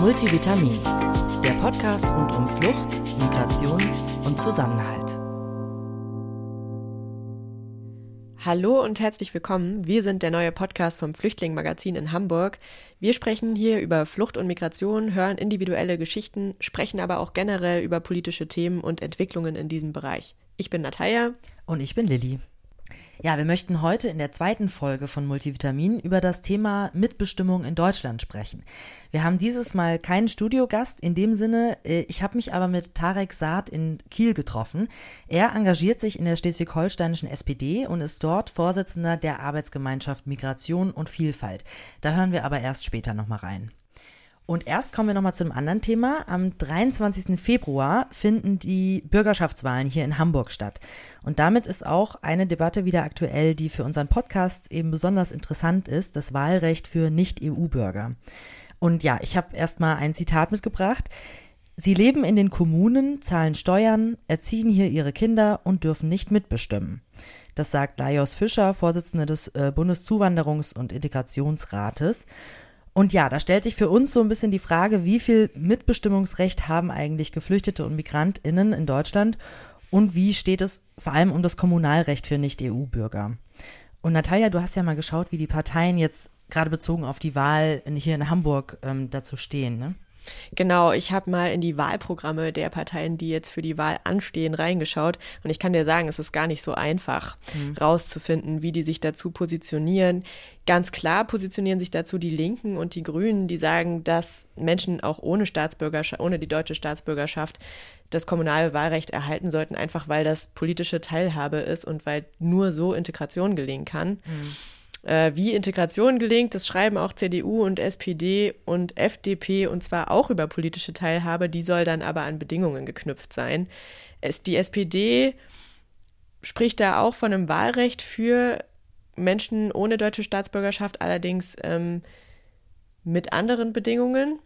Multivitamin, der Podcast rund um Flucht, Migration und Zusammenhalt. Hallo und herzlich willkommen. Wir sind der neue Podcast vom Flüchtling-Magazin in Hamburg. Wir sprechen hier über Flucht und Migration, hören individuelle Geschichten, sprechen aber auch generell über politische Themen und Entwicklungen in diesem Bereich. Ich bin Natalia. Und ich bin Lilly. Ja, wir möchten heute in der zweiten Folge von Multivitamin über das Thema Mitbestimmung in Deutschland sprechen. Wir haben dieses Mal keinen Studiogast in dem Sinne, äh, ich habe mich aber mit Tarek Saad in Kiel getroffen. Er engagiert sich in der schleswig-holsteinischen SPD und ist dort Vorsitzender der Arbeitsgemeinschaft Migration und Vielfalt. Da hören wir aber erst später nochmal rein. Und erst kommen wir nochmal zu einem anderen Thema. Am 23. Februar finden die Bürgerschaftswahlen hier in Hamburg statt. Und damit ist auch eine Debatte wieder aktuell, die für unseren Podcast eben besonders interessant ist, das Wahlrecht für Nicht-EU-Bürger. Und ja, ich habe erstmal ein Zitat mitgebracht. Sie leben in den Kommunen, zahlen Steuern, erziehen hier ihre Kinder und dürfen nicht mitbestimmen. Das sagt Lajos Fischer, Vorsitzender des äh, Bundeszuwanderungs- und Integrationsrates. Und ja, da stellt sich für uns so ein bisschen die Frage, wie viel Mitbestimmungsrecht haben eigentlich Geflüchtete und Migrantinnen in Deutschland und wie steht es vor allem um das Kommunalrecht für Nicht-EU-Bürger? Und Natalia, du hast ja mal geschaut, wie die Parteien jetzt gerade bezogen auf die Wahl hier in Hamburg ähm, dazu stehen, ne? Genau, ich habe mal in die Wahlprogramme der Parteien, die jetzt für die Wahl anstehen, reingeschaut. Und ich kann dir sagen, es ist gar nicht so einfach mhm. rauszufinden, wie die sich dazu positionieren. Ganz klar positionieren sich dazu die Linken und die Grünen, die sagen, dass Menschen auch ohne Staatsbürgerschaft, ohne die deutsche Staatsbürgerschaft das kommunale Wahlrecht erhalten sollten, einfach weil das politische Teilhabe ist und weil nur so Integration gelingen kann. Mhm. Äh, wie Integration gelingt, das schreiben auch CDU und SPD und FDP und zwar auch über politische Teilhabe, die soll dann aber an Bedingungen geknüpft sein. Es, die SPD spricht da auch von einem Wahlrecht für Menschen ohne deutsche Staatsbürgerschaft, allerdings ähm, mit anderen Bedingungen.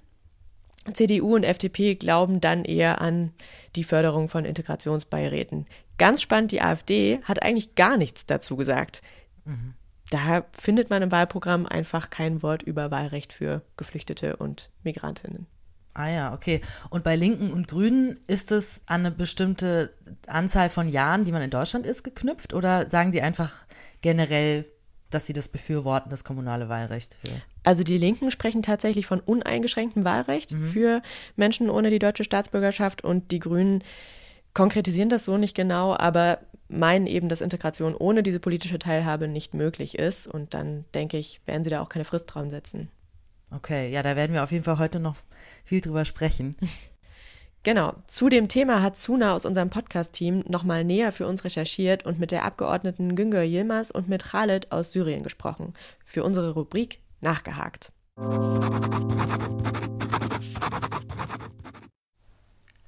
CDU und FDP glauben dann eher an die Förderung von Integrationsbeiräten. Ganz spannend, die AfD hat eigentlich gar nichts dazu gesagt. Mhm da findet man im Wahlprogramm einfach kein Wort über Wahlrecht für Geflüchtete und Migrantinnen. Ah ja, okay. Und bei Linken und Grünen ist es an eine bestimmte Anzahl von Jahren, die man in Deutschland ist, geknüpft? Oder sagen Sie einfach generell, dass Sie das befürworten, das kommunale Wahlrecht? Für? Also die Linken sprechen tatsächlich von uneingeschränktem Wahlrecht mhm. für Menschen ohne die deutsche Staatsbürgerschaft und die Grünen konkretisieren das so nicht genau, aber meinen eben, dass Integration ohne diese politische Teilhabe nicht möglich ist. Und dann denke ich, werden sie da auch keine Frist dran setzen. Okay, ja, da werden wir auf jeden Fall heute noch viel drüber sprechen. Genau. Zu dem Thema hat Suna aus unserem Podcast-Team nochmal näher für uns recherchiert und mit der Abgeordneten Güngör Yilmaz und mit Khaled aus Syrien gesprochen. Für unsere Rubrik Nachgehakt.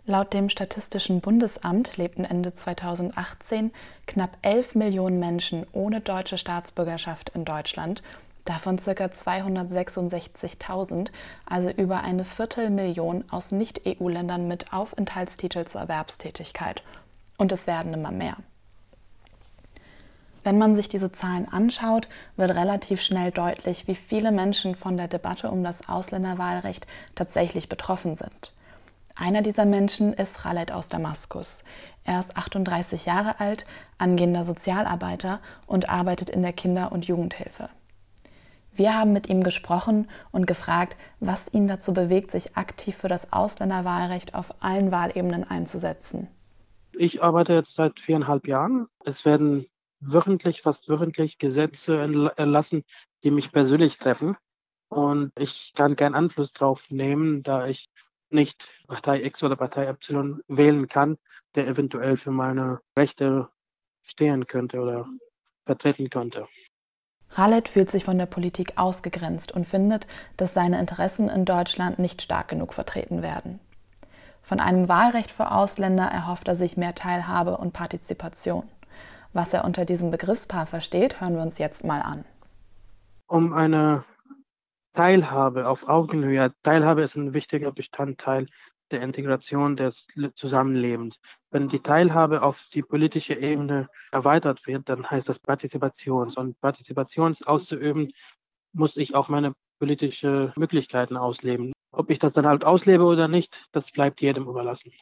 Laut dem Statistischen Bundesamt lebten Ende 2018 knapp 11 Millionen Menschen ohne deutsche Staatsbürgerschaft in Deutschland, davon ca. 266.000, also über eine Viertelmillion aus Nicht-EU-Ländern mit Aufenthaltstitel zur Erwerbstätigkeit. Und es werden immer mehr. Wenn man sich diese Zahlen anschaut, wird relativ schnell deutlich, wie viele Menschen von der Debatte um das Ausländerwahlrecht tatsächlich betroffen sind. Einer dieser Menschen ist Khaled aus Damaskus. Er ist 38 Jahre alt, angehender Sozialarbeiter und arbeitet in der Kinder- und Jugendhilfe. Wir haben mit ihm gesprochen und gefragt, was ihn dazu bewegt, sich aktiv für das Ausländerwahlrecht auf allen Wahlebenen einzusetzen. Ich arbeite jetzt seit viereinhalb Jahren. Es werden wöchentlich, fast wöchentlich Gesetze erlassen, die mich persönlich treffen. Und ich kann keinen Einfluss drauf nehmen, da ich nicht Partei X oder Partei Y wählen kann, der eventuell für meine Rechte stehen könnte oder vertreten könnte. Khaled fühlt sich von der Politik ausgegrenzt und findet, dass seine Interessen in Deutschland nicht stark genug vertreten werden. Von einem Wahlrecht für Ausländer erhofft er sich mehr Teilhabe und Partizipation. Was er unter diesem Begriffspaar versteht, hören wir uns jetzt mal an. Um eine Teilhabe auf Augenhöhe. Teilhabe ist ein wichtiger Bestandteil der Integration des Zusammenlebens. Wenn die Teilhabe auf die politische Ebene erweitert wird, dann heißt das Partizipations. Und Partizipations auszuüben, muss ich auch meine politische Möglichkeiten ausleben. Ob ich das dann halt auslebe oder nicht, das bleibt jedem überlassen.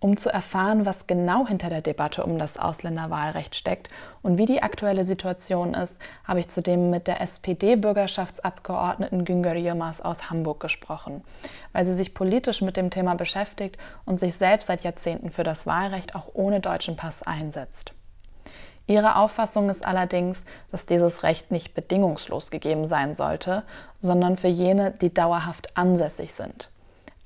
Um zu erfahren, was genau hinter der Debatte um das Ausländerwahlrecht steckt und wie die aktuelle Situation ist, habe ich zudem mit der SPD-Bürgerschaftsabgeordneten Güngör Yilmaz aus Hamburg gesprochen, weil sie sich politisch mit dem Thema beschäftigt und sich selbst seit Jahrzehnten für das Wahlrecht auch ohne deutschen Pass einsetzt. Ihre Auffassung ist allerdings, dass dieses Recht nicht bedingungslos gegeben sein sollte, sondern für jene, die dauerhaft ansässig sind.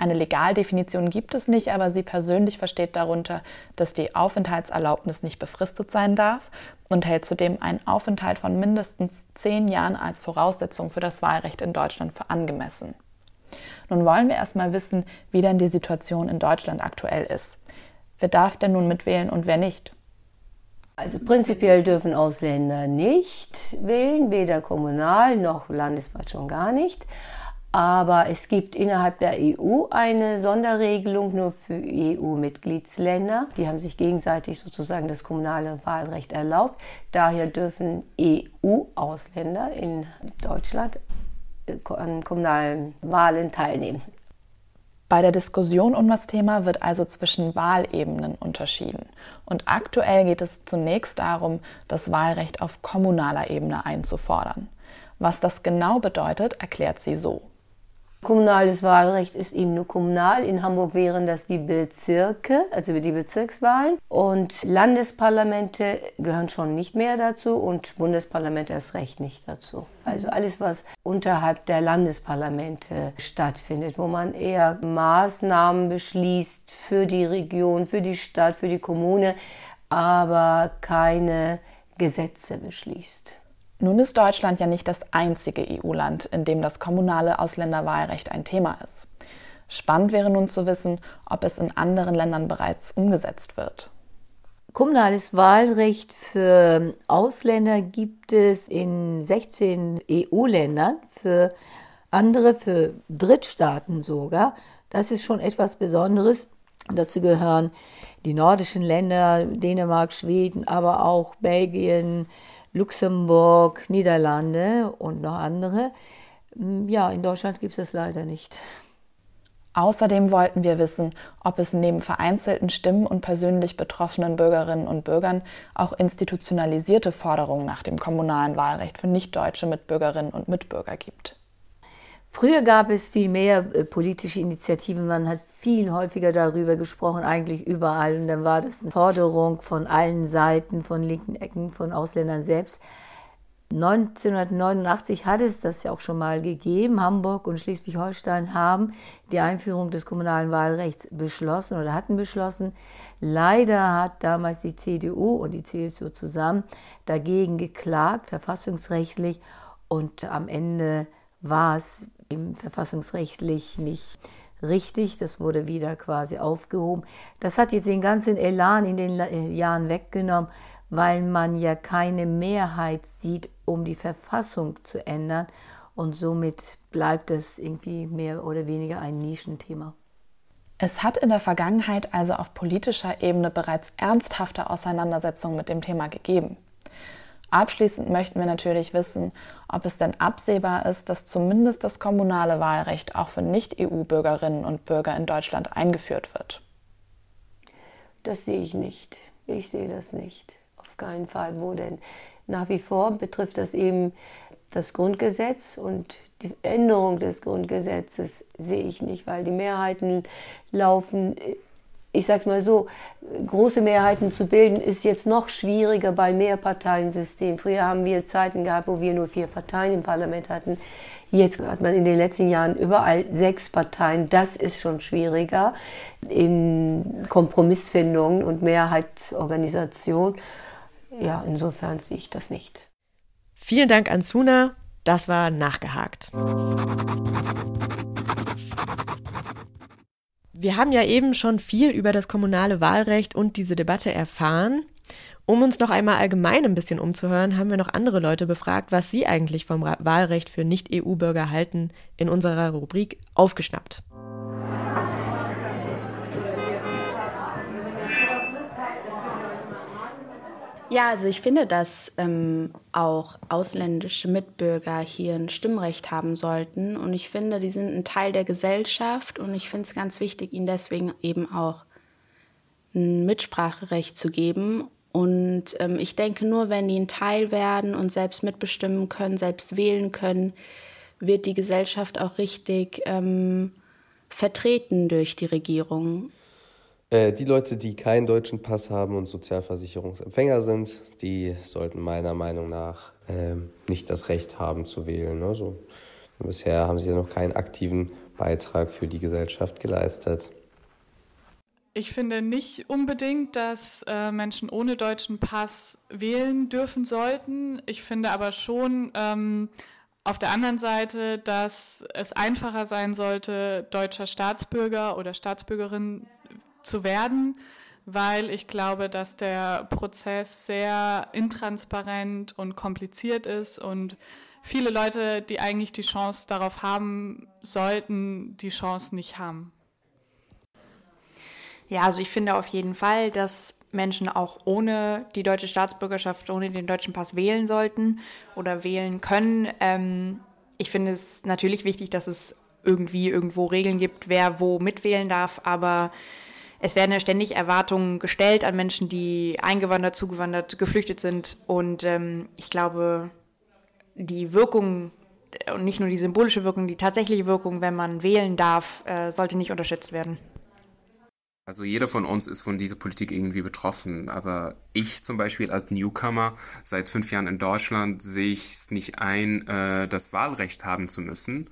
Eine Legaldefinition gibt es nicht, aber sie persönlich versteht darunter, dass die Aufenthaltserlaubnis nicht befristet sein darf und hält zudem einen Aufenthalt von mindestens zehn Jahren als Voraussetzung für das Wahlrecht in Deutschland für angemessen. Nun wollen wir erstmal wissen, wie denn die Situation in Deutschland aktuell ist. Wer darf denn nun mitwählen und wer nicht? Also prinzipiell dürfen Ausländer nicht wählen, weder kommunal noch landesweit schon gar nicht. Aber es gibt innerhalb der EU eine Sonderregelung nur für EU-Mitgliedsländer. Die haben sich gegenseitig sozusagen das kommunale Wahlrecht erlaubt. Daher dürfen EU-Ausländer in Deutschland äh, an kommunalen Wahlen teilnehmen. Bei der Diskussion um das Thema wird also zwischen Wahlebenen unterschieden. Und aktuell geht es zunächst darum, das Wahlrecht auf kommunaler Ebene einzufordern. Was das genau bedeutet, erklärt sie so. Kommunales Wahlrecht ist eben nur kommunal. In Hamburg wären das die Bezirke, also die Bezirkswahlen. Und Landesparlamente gehören schon nicht mehr dazu und Bundesparlamente erst recht nicht dazu. Also alles, was unterhalb der Landesparlamente stattfindet, wo man eher Maßnahmen beschließt für die Region, für die Stadt, für die Kommune, aber keine Gesetze beschließt. Nun ist Deutschland ja nicht das einzige EU-Land, in dem das kommunale Ausländerwahlrecht ein Thema ist. Spannend wäre nun zu wissen, ob es in anderen Ländern bereits umgesetzt wird. Kommunales Wahlrecht für Ausländer gibt es in 16 EU-Ländern, für andere, für Drittstaaten sogar. Das ist schon etwas Besonderes. Dazu gehören die nordischen Länder, Dänemark, Schweden, aber auch Belgien, Luxemburg, Niederlande und noch andere. Mm, ja, in Deutschland gibt es das leider nicht. Außerdem wollten wir wissen, ob es neben vereinzelten Stimmen und persönlich betroffenen Bürgerinnen und Bürgern auch institutionalisierte Forderungen nach dem kommunalen Wahlrecht für nichtdeutsche Mitbürgerinnen und Mitbürger gibt. Früher gab es viel mehr äh, politische Initiativen, man hat viel häufiger darüber gesprochen, eigentlich überall. Und dann war das eine Forderung von allen Seiten, von linken Ecken, von Ausländern selbst. 1989 hat es das ja auch schon mal gegeben. Hamburg und Schleswig-Holstein haben die Einführung des kommunalen Wahlrechts beschlossen oder hatten beschlossen. Leider hat damals die CDU und die CSU zusammen dagegen geklagt, verfassungsrechtlich. Und am Ende war es verfassungsrechtlich nicht richtig. Das wurde wieder quasi aufgehoben. Das hat jetzt den ganzen Elan in den äh, Jahren weggenommen, weil man ja keine Mehrheit sieht, um die Verfassung zu ändern. Und somit bleibt es irgendwie mehr oder weniger ein Nischenthema. Es hat in der Vergangenheit also auf politischer Ebene bereits ernsthafte Auseinandersetzungen mit dem Thema gegeben. Abschließend möchten wir natürlich wissen, ob es denn absehbar ist, dass zumindest das kommunale Wahlrecht auch für Nicht-EU-Bürgerinnen und Bürger in Deutschland eingeführt wird. Das sehe ich nicht. Ich sehe das nicht. Auf keinen Fall. Wo denn? Nach wie vor betrifft das eben das Grundgesetz und die Änderung des Grundgesetzes sehe ich nicht, weil die Mehrheiten laufen ich sage es mal so, große Mehrheiten zu bilden, ist jetzt noch schwieriger bei Mehrparteiensystem. Früher haben wir Zeiten gehabt, wo wir nur vier Parteien im Parlament hatten. Jetzt hat man in den letzten Jahren überall sechs Parteien. Das ist schon schwieriger in Kompromissfindung und Mehrheitsorganisation. Ja, insofern sehe ich das nicht. Vielen Dank an Suna. Das war nachgehakt. Wir haben ja eben schon viel über das kommunale Wahlrecht und diese Debatte erfahren. Um uns noch einmal allgemein ein bisschen umzuhören, haben wir noch andere Leute befragt, was sie eigentlich vom Wahlrecht für Nicht-EU-Bürger halten, in unserer Rubrik Aufgeschnappt. Ja, also ich finde, dass ähm, auch ausländische Mitbürger hier ein Stimmrecht haben sollten. Und ich finde, die sind ein Teil der Gesellschaft. Und ich finde es ganz wichtig, ihnen deswegen eben auch ein Mitspracherecht zu geben. Und ähm, ich denke, nur wenn die ein Teil werden und selbst mitbestimmen können, selbst wählen können, wird die Gesellschaft auch richtig ähm, vertreten durch die Regierung. Äh, die Leute, die keinen deutschen Pass haben und Sozialversicherungsempfänger sind, die sollten meiner Meinung nach äh, nicht das Recht haben zu wählen. Also, bisher haben sie ja noch keinen aktiven Beitrag für die Gesellschaft geleistet. Ich finde nicht unbedingt, dass äh, Menschen ohne deutschen Pass wählen dürfen sollten. Ich finde aber schon ähm, auf der anderen Seite, dass es einfacher sein sollte, deutscher Staatsbürger oder Staatsbürgerin zu werden, weil ich glaube, dass der Prozess sehr intransparent und kompliziert ist und viele Leute, die eigentlich die Chance darauf haben sollten, die Chance nicht haben. Ja, also ich finde auf jeden Fall, dass Menschen auch ohne die deutsche Staatsbürgerschaft, ohne den deutschen Pass wählen sollten oder wählen können. Ähm, ich finde es natürlich wichtig, dass es irgendwie irgendwo Regeln gibt, wer wo mitwählen darf, aber es werden ja ständig Erwartungen gestellt an Menschen, die eingewandert, zugewandert, geflüchtet sind. Und ähm, ich glaube, die Wirkung und nicht nur die symbolische Wirkung, die tatsächliche Wirkung, wenn man wählen darf, äh, sollte nicht unterschätzt werden. Also jeder von uns ist von dieser Politik irgendwie betroffen, aber ich zum Beispiel als Newcomer seit fünf Jahren in Deutschland sehe ich es nicht ein, äh, das Wahlrecht haben zu müssen.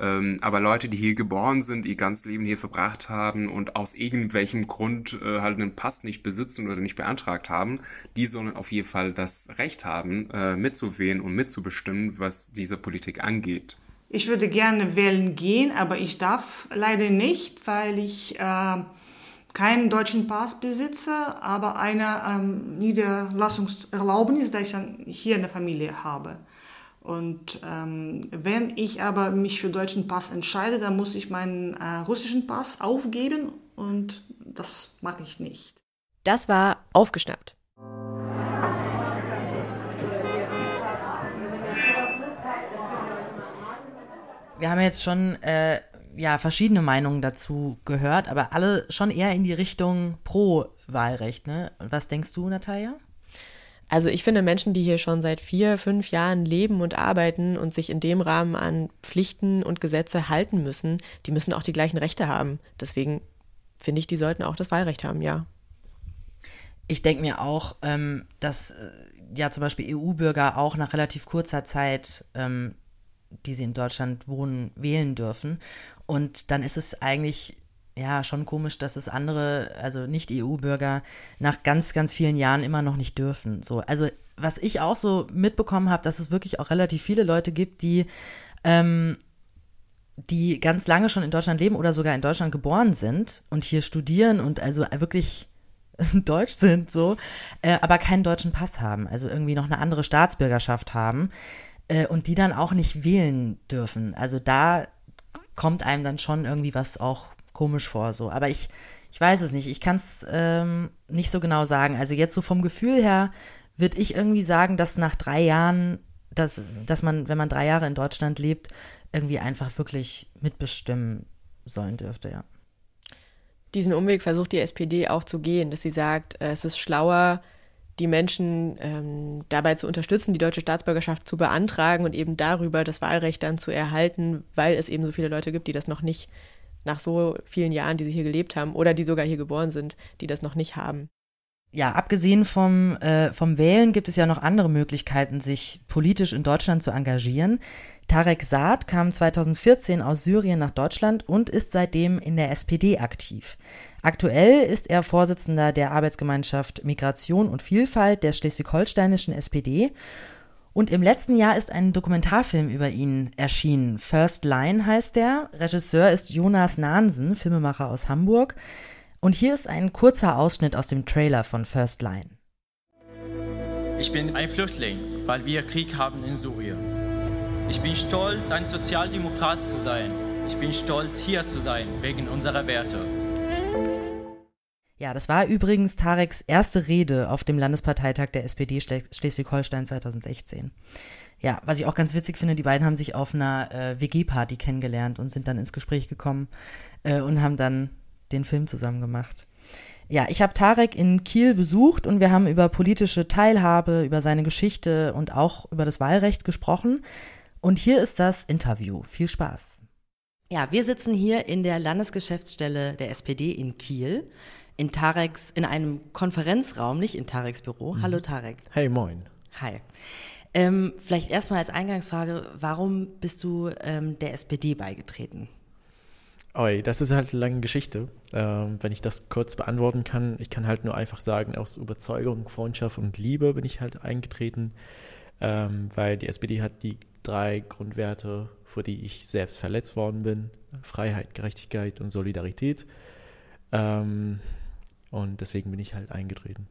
Ähm, aber Leute, die hier geboren sind, ihr ganzes Leben hier verbracht haben und aus irgendwelchem Grund äh, halt einen Pass nicht besitzen oder nicht beantragt haben, die sollen auf jeden Fall das Recht haben, äh, mitzuwählen und mitzubestimmen, was diese Politik angeht. Ich würde gerne wählen gehen, aber ich darf leider nicht, weil ich äh, keinen deutschen Pass besitze, aber eine ähm, Niederlassungserlaubnis, da ich dann hier eine Familie habe. Und ähm, wenn ich aber mich für deutschen Pass entscheide, dann muss ich meinen äh, russischen Pass aufgeben und das mag ich nicht. Das war aufgeschnappt. Wir haben jetzt schon äh, ja, verschiedene Meinungen dazu gehört, aber alle schon eher in die Richtung pro Wahlrecht. Ne? Und was denkst du, Natalia? Also ich finde Menschen, die hier schon seit vier, fünf Jahren leben und arbeiten und sich in dem Rahmen an Pflichten und Gesetze halten müssen, die müssen auch die gleichen Rechte haben. Deswegen finde ich, die sollten auch das Wahlrecht haben, ja. Ich denke mir auch, ähm, dass äh, ja zum Beispiel EU-Bürger auch nach relativ kurzer Zeit, ähm, die sie in Deutschland wohnen, wählen dürfen. Und dann ist es eigentlich ja, schon komisch, dass es andere, also nicht EU-Bürger, nach ganz, ganz vielen Jahren immer noch nicht dürfen. So, also was ich auch so mitbekommen habe, dass es wirklich auch relativ viele Leute gibt, die, ähm, die ganz lange schon in Deutschland leben oder sogar in Deutschland geboren sind und hier studieren und also wirklich deutsch sind, so, äh, aber keinen deutschen Pass haben, also irgendwie noch eine andere Staatsbürgerschaft haben äh, und die dann auch nicht wählen dürfen. Also da kommt einem dann schon irgendwie was auch komisch vor, so. Aber ich, ich weiß es nicht. Ich kann es ähm, nicht so genau sagen. Also jetzt so vom Gefühl her würde ich irgendwie sagen, dass nach drei Jahren, dass, dass man, wenn man drei Jahre in Deutschland lebt, irgendwie einfach wirklich mitbestimmen sollen dürfte, ja. Diesen Umweg versucht die SPD auch zu gehen, dass sie sagt, äh, es ist schlauer, die Menschen ähm, dabei zu unterstützen, die deutsche Staatsbürgerschaft zu beantragen und eben darüber das Wahlrecht dann zu erhalten, weil es eben so viele Leute gibt, die das noch nicht nach so vielen Jahren, die sie hier gelebt haben oder die sogar hier geboren sind, die das noch nicht haben. Ja, abgesehen vom, äh, vom Wählen gibt es ja noch andere Möglichkeiten, sich politisch in Deutschland zu engagieren. Tarek Saad kam 2014 aus Syrien nach Deutschland und ist seitdem in der SPD aktiv. Aktuell ist er Vorsitzender der Arbeitsgemeinschaft Migration und Vielfalt der schleswig-holsteinischen SPD und im letzten Jahr ist ein Dokumentarfilm über ihn erschienen. First Line heißt der. Regisseur ist Jonas Nahnsen, Filmemacher aus Hamburg. Und hier ist ein kurzer Ausschnitt aus dem Trailer von First Line. Ich bin ein Flüchtling, weil wir Krieg haben in Syrien. Ich bin stolz, ein Sozialdemokrat zu sein. Ich bin stolz, hier zu sein, wegen unserer Werte. Ja, das war übrigens Tareks erste Rede auf dem Landesparteitag der SPD Schleswig-Holstein 2016. Ja, was ich auch ganz witzig finde, die beiden haben sich auf einer äh, WG-Party kennengelernt und sind dann ins Gespräch gekommen äh, und haben dann den Film zusammen gemacht. Ja, ich habe Tarek in Kiel besucht und wir haben über politische Teilhabe, über seine Geschichte und auch über das Wahlrecht gesprochen. Und hier ist das Interview. Viel Spaß. Ja, wir sitzen hier in der Landesgeschäftsstelle der SPD in Kiel in Tareks, in einem Konferenzraum, nicht in Tareks Büro. Mhm. Hallo Tarek. Hey, moin. Hi. Ähm, vielleicht erstmal als Eingangsfrage, warum bist du ähm, der SPD beigetreten? Oi, das ist halt eine lange Geschichte. Ähm, wenn ich das kurz beantworten kann, ich kann halt nur einfach sagen, aus Überzeugung, Freundschaft und Liebe bin ich halt eingetreten, ähm, weil die SPD hat die drei Grundwerte, für die ich selbst verletzt worden bin: Freiheit, Gerechtigkeit und Solidarität. Ähm, und deswegen bin ich halt eingetreten.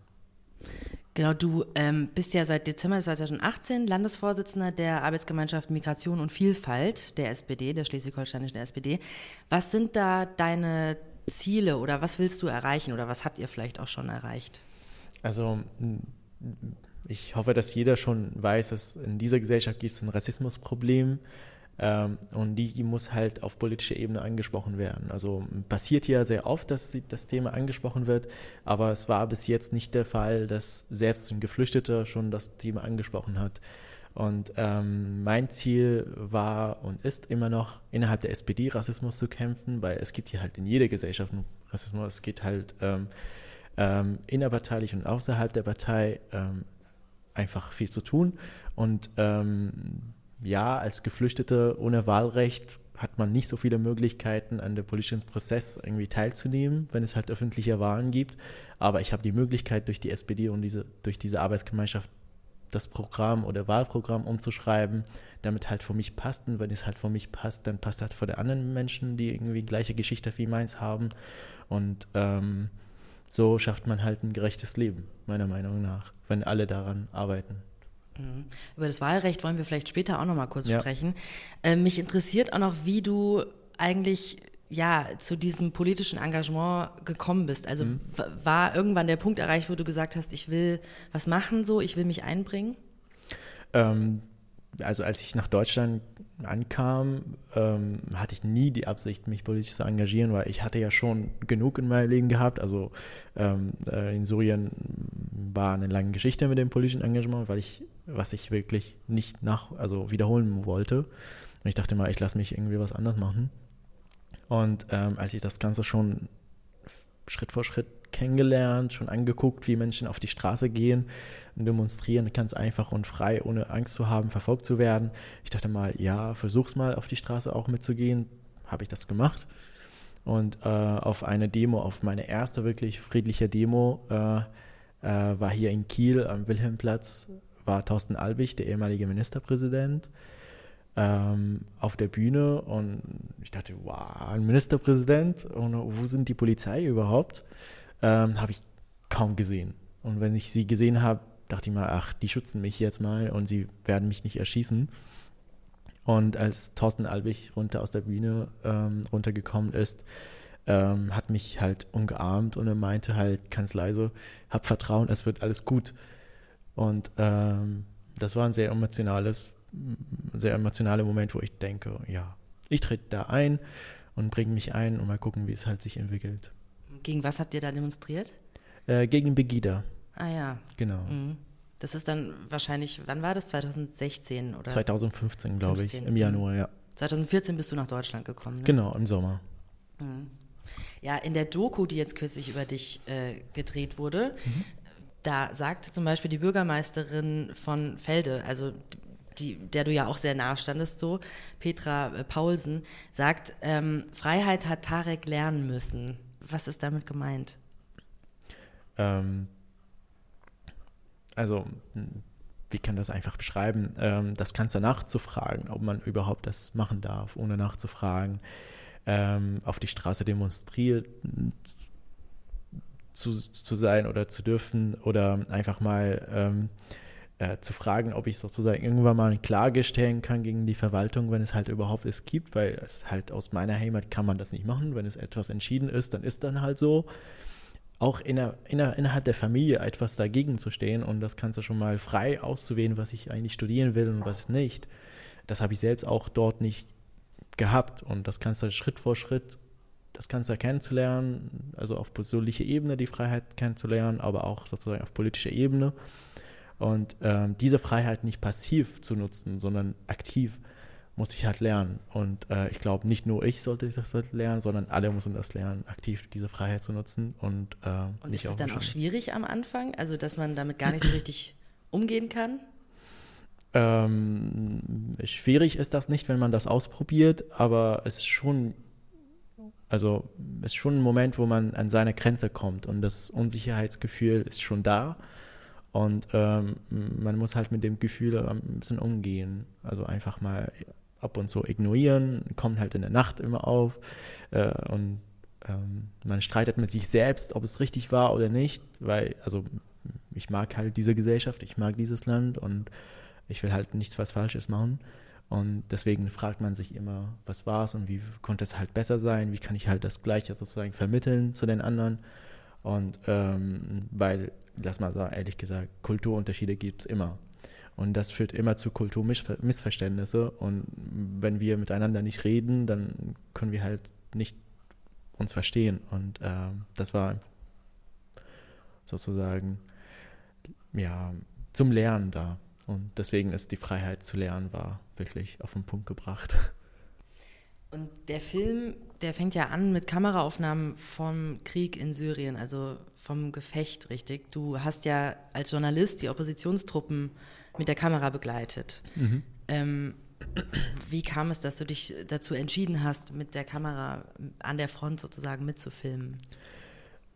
Genau, du ähm, bist ja seit Dezember 2018 Landesvorsitzender der Arbeitsgemeinschaft Migration und Vielfalt der SPD, der schleswig-holsteinischen SPD. Was sind da deine Ziele oder was willst du erreichen oder was habt ihr vielleicht auch schon erreicht? Also ich hoffe, dass jeder schon weiß, dass in dieser Gesellschaft gibt es ein Rassismusproblem und die, die, muss halt auf politischer Ebene angesprochen werden. Also passiert ja sehr oft, dass das Thema angesprochen wird, aber es war bis jetzt nicht der Fall, dass selbst ein Geflüchteter schon das Thema angesprochen hat. Und ähm, mein Ziel war und ist immer noch, innerhalb der SPD Rassismus zu kämpfen, weil es gibt hier halt in jeder Gesellschaft Rassismus. Es geht halt ähm, ähm, innerparteilich und außerhalb der Partei ähm, einfach viel zu tun. Und ähm, ja, als Geflüchtete ohne Wahlrecht hat man nicht so viele Möglichkeiten, an dem politischen Prozess irgendwie teilzunehmen, wenn es halt öffentliche Wahlen gibt. Aber ich habe die Möglichkeit, durch die SPD und diese, durch diese Arbeitsgemeinschaft das Programm oder Wahlprogramm umzuschreiben, damit halt für mich passt. Und wenn es halt für mich passt, dann passt das für die anderen Menschen, die irgendwie gleiche Geschichte wie meins haben. Und ähm, so schafft man halt ein gerechtes Leben, meiner Meinung nach, wenn alle daran arbeiten. Mhm. Über das Wahlrecht wollen wir vielleicht später auch noch mal kurz ja. sprechen. Äh, mich interessiert auch noch, wie du eigentlich ja zu diesem politischen Engagement gekommen bist. Also mhm. war irgendwann der Punkt erreicht, wo du gesagt hast, ich will was machen, so, ich will mich einbringen? Ähm, also als ich nach Deutschland ankam, ähm, hatte ich nie die Absicht, mich politisch zu engagieren, weil ich hatte ja schon genug in meinem Leben gehabt. Also ähm, äh, in Syrien war eine lange Geschichte mit dem politischen Engagement, weil ich, was ich wirklich nicht nach, also wiederholen wollte. Und ich dachte mal, ich lasse mich irgendwie was anderes machen. Und ähm, als ich das Ganze schon Schritt vor Schritt kennengelernt, schon angeguckt, wie Menschen auf die Straße gehen und demonstrieren, ganz einfach und frei, ohne Angst zu haben, verfolgt zu werden. Ich dachte mal, ja, versuch's mal auf die Straße auch mitzugehen. Habe ich das gemacht. Und äh, auf eine Demo, auf meine erste wirklich friedliche Demo, äh, äh, war hier in Kiel am Wilhelmplatz, war Thorsten Albig, der ehemalige Ministerpräsident, ähm, auf der Bühne und ich dachte, wow, ein Ministerpräsident und wo sind die Polizei überhaupt? ähm, habe ich kaum gesehen. Und wenn ich sie gesehen habe, dachte ich mal, ach, die schützen mich jetzt mal und sie werden mich nicht erschießen. Und als Thorsten Albig runter aus der Bühne ähm, runtergekommen ist, ähm, hat mich halt umgearmt und er meinte halt ganz leise, hab Vertrauen, es wird alles gut. Und ähm, das war ein sehr emotionales, sehr emotionaler Moment, wo ich denke, ja, ich trete da ein und bringe mich ein und mal gucken, wie es halt sich entwickelt. Gegen was habt ihr da demonstriert? Äh, gegen Begida. Ah ja. Genau. Mhm. Das ist dann wahrscheinlich, wann war das? 2016 oder? 2015, glaube ich, im Januar, ja. 2014 bist du nach Deutschland gekommen, ne? Genau, im Sommer. Mhm. Ja, in der Doku, die jetzt kürzlich über dich äh, gedreht wurde, mhm. da sagte zum Beispiel die Bürgermeisterin von Felde, also die, der du ja auch sehr nahe standest, so, Petra äh, Paulsen, sagt, ähm, Freiheit hat Tarek lernen müssen. Was ist damit gemeint? Ähm, also, wie kann das einfach beschreiben? Ähm, das Ganze nachzufragen, ob man überhaupt das machen darf, ohne nachzufragen, ähm, auf die Straße demonstrieren zu, zu sein oder zu dürfen oder einfach mal ähm, äh, zu fragen, ob ich sozusagen irgendwann mal eine Klage stellen kann gegen die Verwaltung, wenn es halt überhaupt es gibt, weil es halt aus meiner Heimat kann man das nicht machen. Wenn es etwas entschieden ist, dann ist dann halt so. Auch inner, inner, innerhalb der Familie etwas dagegen zu stehen und das du schon mal frei auszuwählen, was ich eigentlich studieren will und was nicht. Das habe ich selbst auch dort nicht gehabt und das du Schritt vor Schritt, das du kennenzulernen, also auf persönlicher Ebene die Freiheit kennenzulernen, aber auch sozusagen auf politischer Ebene und ähm, diese Freiheit nicht passiv zu nutzen, sondern aktiv muss ich halt lernen. Und äh, ich glaube, nicht nur ich sollte das halt lernen, sondern alle müssen das lernen, aktiv diese Freiheit zu nutzen. Und, äh, und ist es dann auch schwierig am Anfang, also dass man damit gar nicht so richtig umgehen kann? Ähm, schwierig ist das nicht, wenn man das ausprobiert, aber es ist schon, also es ist schon ein Moment, wo man an seine Grenze kommt und das Unsicherheitsgefühl ist schon da. Und ähm, man muss halt mit dem Gefühl ein bisschen umgehen. Also einfach mal ab und zu ignorieren, kommt halt in der Nacht immer auf äh, und ähm, man streitet mit sich selbst, ob es richtig war oder nicht, weil, also ich mag halt diese Gesellschaft, ich mag dieses Land und ich will halt nichts was Falsches machen. Und deswegen fragt man sich immer, was war es und wie konnte es halt besser sein, wie kann ich halt das Gleiche sozusagen vermitteln zu den anderen. Und ähm, weil, lass mal sagen, ehrlich gesagt, Kulturunterschiede gibt es immer. Und das führt immer zu Kulturmissverständnisse. Und wenn wir miteinander nicht reden, dann können wir halt nicht uns verstehen. Und äh, das war sozusagen ja zum Lernen da. Und deswegen ist die Freiheit zu lernen war wirklich auf den Punkt gebracht. Und der Film, der fängt ja an mit Kameraaufnahmen vom Krieg in Syrien, also vom Gefecht, richtig. Du hast ja als Journalist die Oppositionstruppen mit der Kamera begleitet. Mhm. Ähm, wie kam es, dass du dich dazu entschieden hast, mit der Kamera an der Front sozusagen mitzufilmen?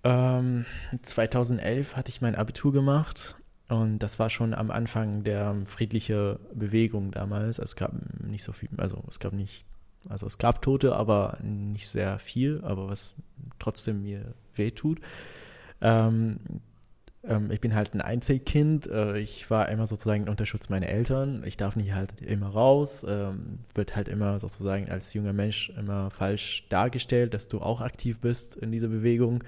Ähm, 2011 hatte ich mein Abitur gemacht und das war schon am Anfang der friedliche Bewegung damals. Es gab nicht so viel, also es gab nicht, also es gab Tote, aber nicht sehr viel, aber was trotzdem mir wehtut. Ähm, ähm, ich bin halt ein Einzelkind. Äh, ich war immer sozusagen unter Schutz meiner Eltern. Ich darf nicht halt immer raus. Ähm, wird halt immer sozusagen als junger Mensch immer falsch dargestellt, dass du auch aktiv bist in dieser Bewegung.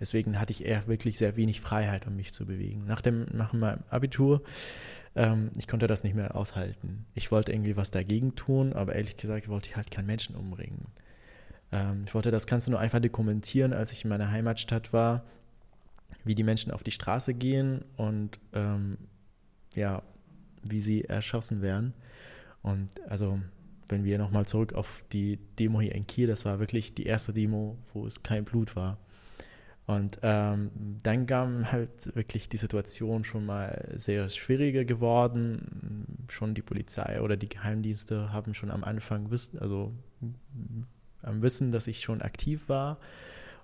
Deswegen hatte ich eher wirklich sehr wenig Freiheit, um mich zu bewegen. Nach dem, nach meinem Abitur, ähm, ich konnte das nicht mehr aushalten. Ich wollte irgendwie was dagegen tun, aber ehrlich gesagt wollte ich halt keinen Menschen umbringen. Ähm, ich wollte das Ganze nur einfach dokumentieren, als ich in meiner Heimatstadt war wie die Menschen auf die Straße gehen und ähm, ja, wie sie erschossen werden. Und also, wenn wir nochmal zurück auf die Demo hier in Kiel, das war wirklich die erste Demo, wo es kein Blut war. Und ähm, dann kam halt wirklich die Situation schon mal sehr schwieriger geworden. Schon die Polizei oder die Geheimdienste haben schon am Anfang wissen, also am Wissen, dass ich schon aktiv war.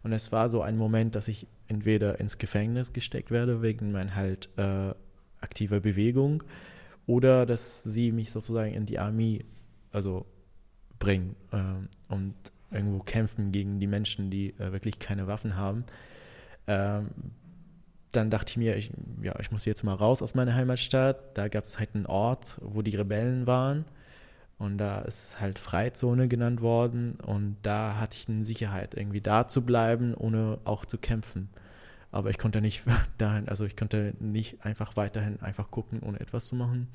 Und es war so ein Moment, dass ich entweder ins Gefängnis gesteckt werde wegen meiner halt äh, aktiver Bewegung oder dass sie mich sozusagen in die Armee also bringen äh, und irgendwo kämpfen gegen die Menschen, die äh, wirklich keine Waffen haben. Ähm, dann dachte ich mir, ich, ja, ich muss jetzt mal raus aus meiner Heimatstadt. Da gab es halt einen Ort, wo die Rebellen waren. Und da ist halt Freizone genannt worden und da hatte ich eine Sicherheit, irgendwie da zu bleiben, ohne auch zu kämpfen. Aber ich konnte nicht dahin, also ich konnte nicht einfach weiterhin einfach gucken, ohne etwas zu machen.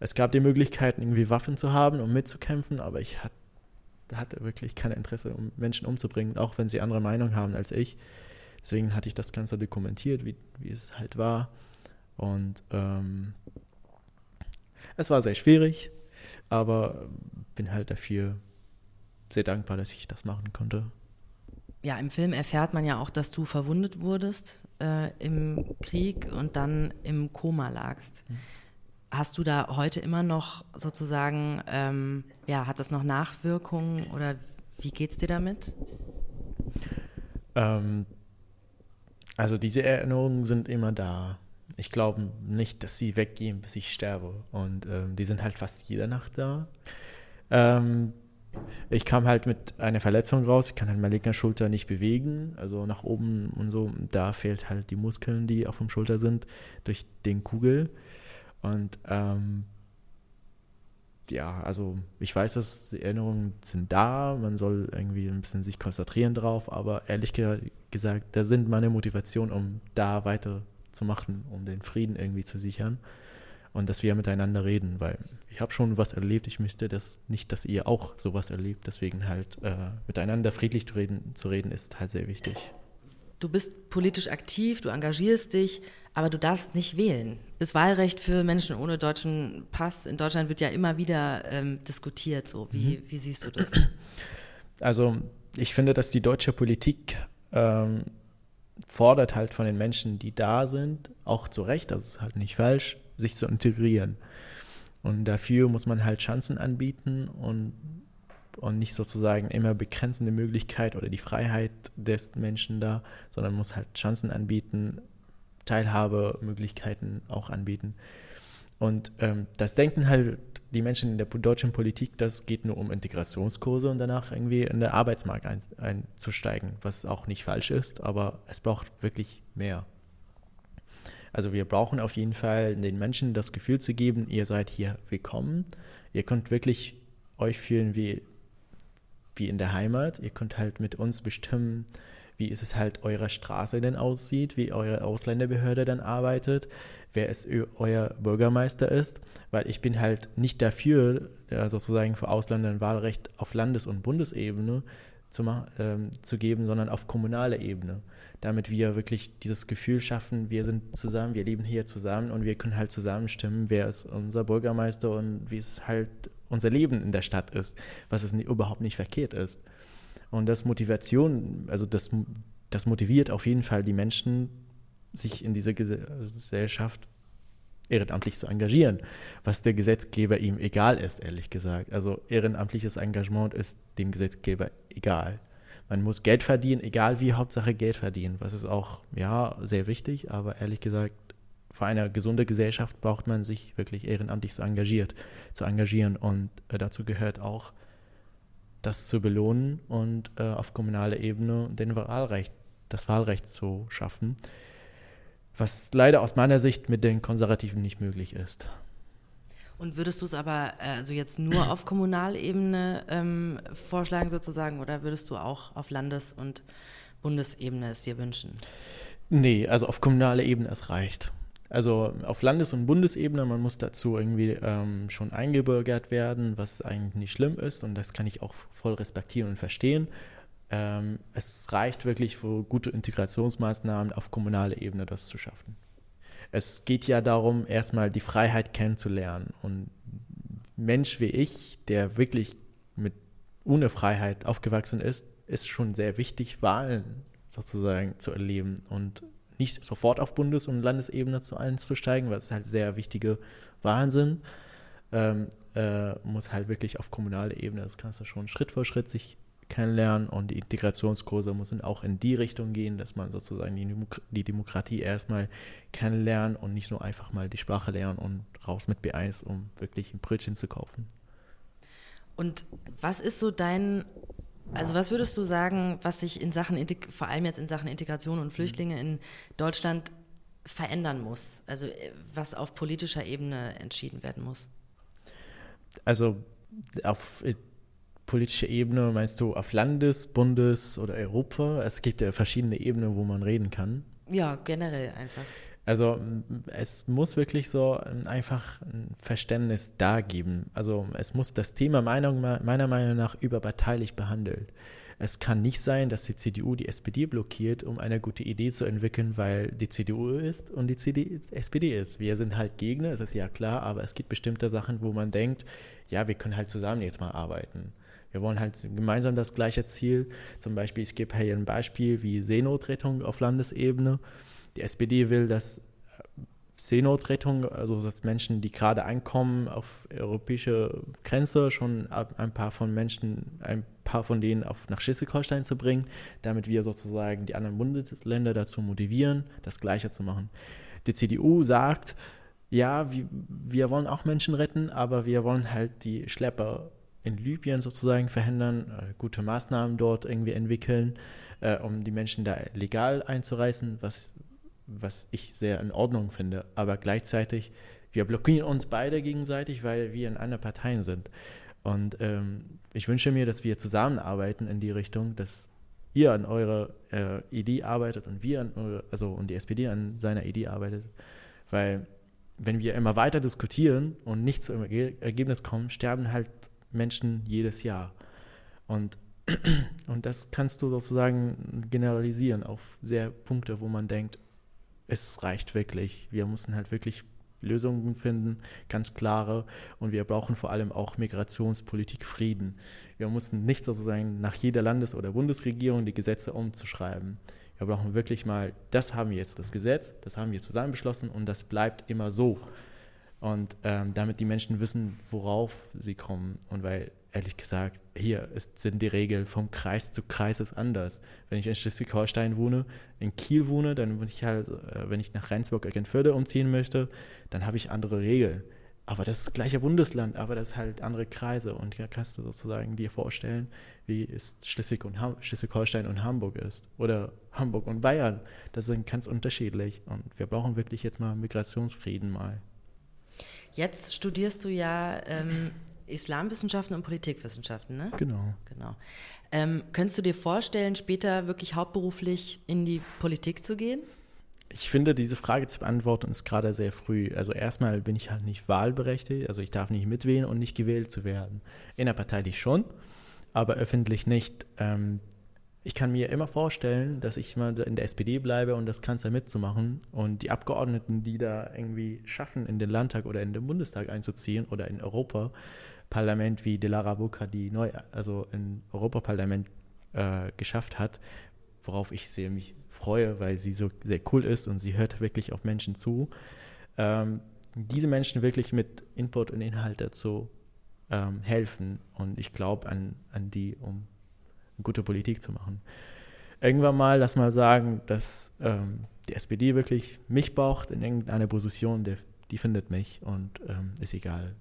Es gab die Möglichkeit, irgendwie Waffen zu haben, um mitzukämpfen, aber ich hat, hatte wirklich kein Interesse, um Menschen umzubringen, auch wenn sie andere Meinung haben als ich. Deswegen hatte ich das Ganze dokumentiert, wie, wie es halt war. Und ähm, es war sehr schwierig aber bin halt dafür sehr dankbar, dass ich das machen konnte. Ja, im Film erfährt man ja auch, dass du verwundet wurdest äh, im Krieg und dann im Koma lagst. Mhm. Hast du da heute immer noch sozusagen, ähm, ja, hat das noch Nachwirkungen oder wie geht's dir damit? Ähm, also diese Erinnerungen sind immer da ich glaube nicht, dass sie weggehen, bis ich sterbe. Und ähm, die sind halt fast jede Nacht da. Ähm, ich kam halt mit einer Verletzung raus. Ich kann halt meine linke Schulter nicht bewegen, also nach oben und so. Da fehlt halt die Muskeln, die auf dem Schulter sind, durch den Kugel. Und ähm, ja, also ich weiß, dass die Erinnerungen sind da, man soll irgendwie ein bisschen sich konzentrieren drauf, aber ehrlich gesagt das sind meine Motivationen, um da weiterzumachen, um den Frieden irgendwie zu sichern und dass wir miteinander reden, weil ich habe schon was erlebt. Ich möchte das nicht, dass ihr auch sowas erlebt. Deswegen halt äh, miteinander friedlich zu reden, zu reden, ist halt sehr wichtig. Du bist politisch aktiv, du engagierst dich, aber du darfst nicht wählen. Das Wahlrecht für Menschen ohne deutschen Pass in Deutschland wird ja immer wieder ähm, diskutiert. So, wie, mhm. wie siehst du das? Also ich finde, dass die deutsche Politik ähm, fordert halt von den Menschen, die da sind, auch zu Recht, das ist halt nicht falsch, sich zu integrieren. Und dafür muss man halt Chancen anbieten und, und nicht sozusagen immer begrenzende Möglichkeit oder die Freiheit des Menschen da, sondern muss halt Chancen anbieten, Teilhabemöglichkeiten auch anbieten. Und ähm, das denken halt die Menschen in der deutschen Politik, das geht nur um Integrationskurse und danach irgendwie in den Arbeitsmarkt ein, einzusteigen, was auch nicht falsch ist, aber es braucht wirklich mehr. Also wir brauchen auf jeden Fall den Menschen das Gefühl zu geben, ihr seid hier willkommen. Ihr könnt wirklich euch fühlen wie, wie in der Heimat. Ihr könnt halt mit uns bestimmen, wie ist es halt eure Straße denn aussieht, wie eure Ausländerbehörde dann arbeitet, wer es euer Bürgermeister ist, weil ich bin halt nicht dafür, sozusagen für Ausländer ein Wahlrecht auf Landes- und Bundesebene zu, ähm, zu geben, sondern auf kommunaler Ebene damit wir wirklich dieses Gefühl schaffen, wir sind zusammen, wir leben hier zusammen und wir können halt zusammenstimmen, wer ist unser Bürgermeister und wie es halt unser Leben in der Stadt ist, was es überhaupt nicht verkehrt ist. Und das Motivation, also das, das motiviert auf jeden Fall die Menschen, sich in dieser Gesellschaft ehrenamtlich zu engagieren, was der Gesetzgeber ihm egal ist, ehrlich gesagt. Also ehrenamtliches Engagement ist dem Gesetzgeber egal man muss Geld verdienen, egal wie, Hauptsache Geld verdienen. Was ist auch, ja, sehr wichtig, aber ehrlich gesagt, für eine gesunde Gesellschaft braucht man sich wirklich ehrenamtlich zu, engagiert, zu engagieren. Und äh, dazu gehört auch, das zu belohnen und äh, auf kommunaler Ebene den Wahlrecht, das Wahlrecht zu schaffen, was leider aus meiner Sicht mit den Konservativen nicht möglich ist. Und würdest du es aber also jetzt nur auf Kommunalebene ähm, vorschlagen sozusagen oder würdest du auch auf Landes- und Bundesebene es dir wünschen? Nee, also auf kommunaler Ebene es reicht. Also auf Landes- und Bundesebene, man muss dazu irgendwie ähm, schon eingebürgert werden, was eigentlich nicht schlimm ist und das kann ich auch voll respektieren und verstehen. Ähm, es reicht wirklich für gute Integrationsmaßnahmen auf kommunaler Ebene das zu schaffen es geht ja darum, erstmal die Freiheit kennenzulernen. Und Mensch wie ich, der wirklich mit ohne Freiheit aufgewachsen ist, ist schon sehr wichtig, Wahlen sozusagen zu erleben und nicht sofort auf Bundes- und Landesebene zu einzusteigen, weil es halt sehr wichtige Wahlen sind. Ähm, äh, muss halt wirklich auf kommunaler Ebene, das kannst du schon Schritt für Schritt sich kennenlernen und die Integrationskurse müssen auch in die Richtung gehen, dass man sozusagen die, die Demokratie erstmal kennenlernt und nicht nur einfach mal die Sprache lernen und raus mit B1, um wirklich ein Brötchen zu kaufen. Und was ist so dein, also was würdest du sagen, was sich in Sachen, vor allem jetzt in Sachen Integration und Flüchtlinge in Deutschland verändern muss? Also äh, was auf politischer Ebene entschieden werden muss? Also auf politische Ebene, meinst du auf Landes-, Bundes- oder Europa? Es gibt ja verschiedene Ebenen, wo man reden kann. Ja, generell einfach. Also es muss wirklich so einfach ein Verständnis da geben. Also es muss das Thema meiner, meiner Meinung nach überparteilich behandelt. Es kann nicht sein, dass die CDU die SPD blockiert, um eine gute Idee zu entwickeln, weil die CDU ist und die CD, SPD ist. Wir sind halt Gegner, es ist ja klar, aber es gibt bestimmte Sachen, wo man denkt, ja, wir können halt zusammen jetzt mal arbeiten. Wir wollen halt gemeinsam das gleiche Ziel. Zum Beispiel, ich gebe hier ein Beispiel wie Seenotrettung auf Landesebene. Die SPD will, dass Seenotrettung, also dass Menschen, die gerade ankommen auf europäische Grenze, schon ein paar von Menschen, ein paar von denen auf, nach Schleswig-Holstein zu bringen, damit wir sozusagen die anderen Bundesländer dazu motivieren, das Gleiche zu machen. Die CDU sagt, ja, wir, wir wollen auch Menschen retten, aber wir wollen halt die Schlepper in Libyen sozusagen verhindern, äh, gute Maßnahmen dort irgendwie entwickeln, äh, um die Menschen da legal einzureißen, was, was ich sehr in Ordnung finde. Aber gleichzeitig, wir blockieren uns beide gegenseitig, weil wir in einer Partei sind. Und ähm, ich wünsche mir, dass wir zusammenarbeiten in die Richtung, dass ihr an eurer äh, Idee arbeitet und wir an eure, also und die SPD an seiner Idee arbeitet. Weil wenn wir immer weiter diskutieren und nicht zu einem Ergebnis kommen, sterben halt Menschen jedes Jahr. Und, und das kannst du sozusagen generalisieren auf sehr Punkte, wo man denkt, es reicht wirklich. Wir müssen halt wirklich Lösungen finden, ganz klare. Und wir brauchen vor allem auch Migrationspolitik Frieden. Wir mussten nicht sozusagen nach jeder Landes- oder Bundesregierung die Gesetze umzuschreiben. Wir brauchen wirklich mal, das haben wir jetzt das Gesetz, das haben wir zusammen beschlossen und das bleibt immer so. Und ähm, damit die Menschen wissen, worauf sie kommen. Und weil, ehrlich gesagt, hier ist, sind die Regeln vom Kreis zu Kreis ist anders. Wenn ich in Schleswig-Holstein wohne, in Kiel wohne, dann bin ich halt, äh, wenn ich nach Rheinsburg-Eckernförde umziehen möchte, dann habe ich andere Regeln. Aber das ist das gleiche Bundesland, aber das ist halt andere Kreise. Und hier kannst du sozusagen dir vorstellen, wie es Schleswig und Schleswig-Holstein und Hamburg ist. Oder Hamburg und Bayern. Das sind ganz unterschiedlich. Und wir brauchen wirklich jetzt mal Migrationsfrieden mal. Jetzt studierst du ja ähm, Islamwissenschaften und Politikwissenschaften, ne? Genau. Genau. Ähm, könntest du dir vorstellen, später wirklich hauptberuflich in die Politik zu gehen? Ich finde, diese Frage zu beantworten ist gerade sehr früh. Also erstmal bin ich halt nicht wahlberechtigt, also ich darf nicht mitwählen und nicht gewählt zu werden. Innerparteilich schon, aber öffentlich nicht. Ähm, ich kann mir immer vorstellen, dass ich mal in der SPD bleibe und das Kanzler mitzumachen und die Abgeordneten, die da irgendwie schaffen, in den Landtag oder in den Bundestag einzuziehen oder in Europaparlament wie Delara Buka, die neu, also im Europaparlament äh, geschafft hat, worauf ich sehr mich freue, weil sie so sehr cool ist und sie hört wirklich auf Menschen zu. Ähm, diese Menschen wirklich mit Input und Inhalt dazu ähm, helfen und ich glaube an, an die, um gute Politik zu machen. Irgendwann mal, lass mal sagen, dass ähm, die SPD wirklich mich braucht in irgendeiner Position, der, die findet mich und ähm, ist egal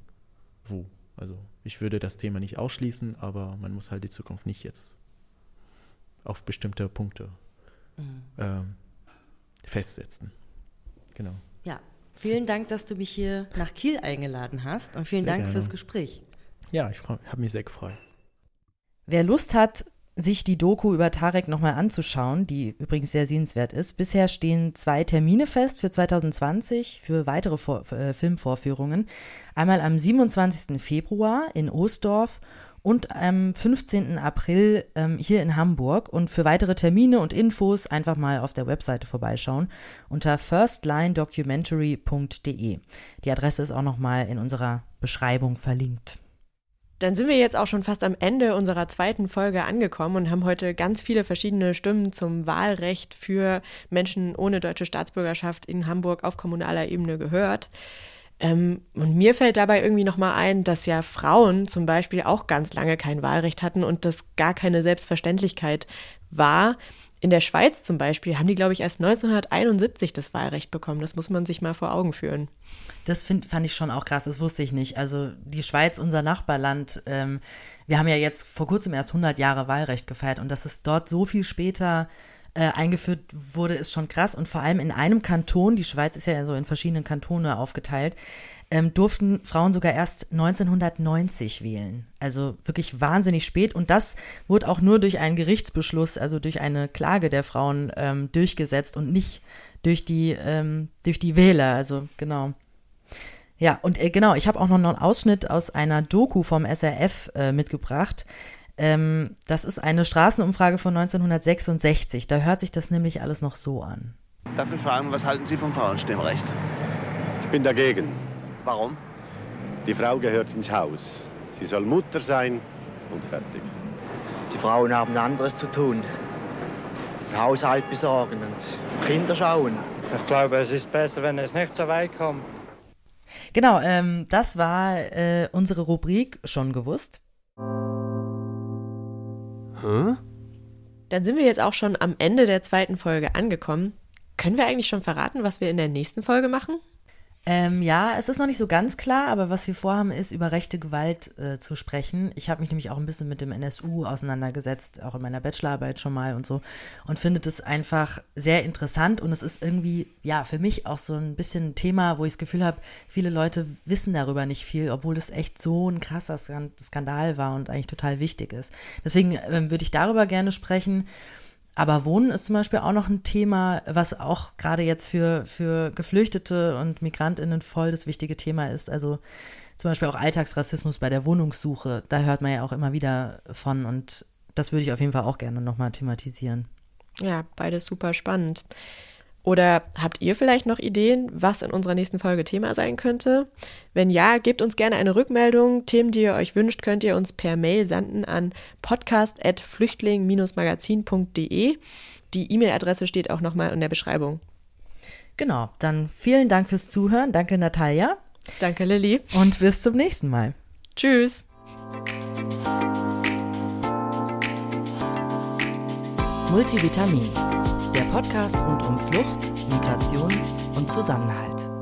wo. Also ich würde das Thema nicht ausschließen, aber man muss halt die Zukunft nicht jetzt auf bestimmte Punkte mhm. ähm, festsetzen. Genau. Ja, vielen Dank, dass du mich hier nach Kiel eingeladen hast und vielen Sehr Dank gerne. fürs Gespräch. Ja, ich habe mich sehr gefreut. Wer Lust hat, sich die Doku über Tarek nochmal anzuschauen, die übrigens sehr sehenswert ist. Bisher stehen zwei Termine fest für 2020 für weitere Vor äh, Filmvorführungen. Einmal am 27. Februar in Ostdorf und am 15. April ähm, hier in Hamburg. Und für weitere Termine und Infos einfach mal auf der Webseite vorbeischauen unter firstlinedocumentary.de. Die Adresse ist auch nochmal in unserer Beschreibung verlinkt. Dann sind wir jetzt auch schon fast am Ende unserer zweiten Folge angekommen und haben heute ganz viele verschiedene Stimmen zum Wahlrecht für Menschen ohne deutsche Staatsbürgerschaft in Hamburg auf kommunaler Ebene gehört. Ähm, und mir fällt dabei irgendwie nochmal ein, dass ja Frauen zum Beispiel auch ganz lange kein Wahlrecht hatten und das gar keine Selbstverständlichkeit war. In der Schweiz zum Beispiel haben die, glaube ich, erst 1971 das Wahlrecht bekommen. Das muss man sich mal vor Augen führen. Das find, fand ich schon auch krass, das wusste ich nicht. Also die Schweiz, unser Nachbarland, ähm, wir haben ja jetzt vor kurzem erst 100 Jahre Wahlrecht gefeiert und dass es dort so viel später äh, eingeführt wurde, ist schon krass. Und vor allem in einem Kanton, die Schweiz ist ja so in verschiedenen Kantone aufgeteilt, ähm, durften Frauen sogar erst 1990 wählen. Also wirklich wahnsinnig spät. Und das wurde auch nur durch einen Gerichtsbeschluss, also durch eine Klage der Frauen ähm, durchgesetzt und nicht durch die, ähm, durch die Wähler. Also genau. Ja, und äh, genau, ich habe auch noch einen Ausschnitt aus einer Doku vom SRF äh, mitgebracht. Ähm, das ist eine Straßenumfrage von 1966. Da hört sich das nämlich alles noch so an. Darf ich fragen, was halten Sie vom Frauenstimmrecht? Ich bin dagegen. Warum? Die Frau gehört ins Haus. Sie soll Mutter sein und fertig. Die Frauen haben anderes zu tun. Das Haushalt besorgen und Kinder schauen. Ich glaube, es ist besser, wenn es nicht so weit kommt. Genau, ähm, das war äh, unsere Rubrik schon gewusst. Hä? Dann sind wir jetzt auch schon am Ende der zweiten Folge angekommen. Können wir eigentlich schon verraten, was wir in der nächsten Folge machen? Ähm, ja, es ist noch nicht so ganz klar, aber was wir vorhaben, ist, über rechte Gewalt äh, zu sprechen. Ich habe mich nämlich auch ein bisschen mit dem NSU auseinandergesetzt, auch in meiner Bachelorarbeit schon mal und so, und finde das einfach sehr interessant und es ist irgendwie, ja, für mich auch so ein bisschen ein Thema, wo ich das Gefühl habe, viele Leute wissen darüber nicht viel, obwohl es echt so ein krasser Skandal war und eigentlich total wichtig ist. Deswegen ähm, würde ich darüber gerne sprechen. Aber Wohnen ist zum Beispiel auch noch ein Thema, was auch gerade jetzt für, für Geflüchtete und Migrantinnen voll das wichtige Thema ist. Also zum Beispiel auch Alltagsrassismus bei der Wohnungssuche. Da hört man ja auch immer wieder von und das würde ich auf jeden Fall auch gerne nochmal thematisieren. Ja, beides super spannend. Oder habt ihr vielleicht noch Ideen, was in unserer nächsten Folge Thema sein könnte? Wenn ja, gebt uns gerne eine Rückmeldung. Themen, die ihr euch wünscht, könnt ihr uns per Mail senden an podcast.flüchtling-magazin.de. Die E-Mail-Adresse steht auch nochmal in der Beschreibung. Genau, dann vielen Dank fürs Zuhören. Danke, Natalia. Danke, Lilly. Und bis zum nächsten Mal. Tschüss. Multivitamin der Podcast rund um Flucht, Migration und Zusammenhalt.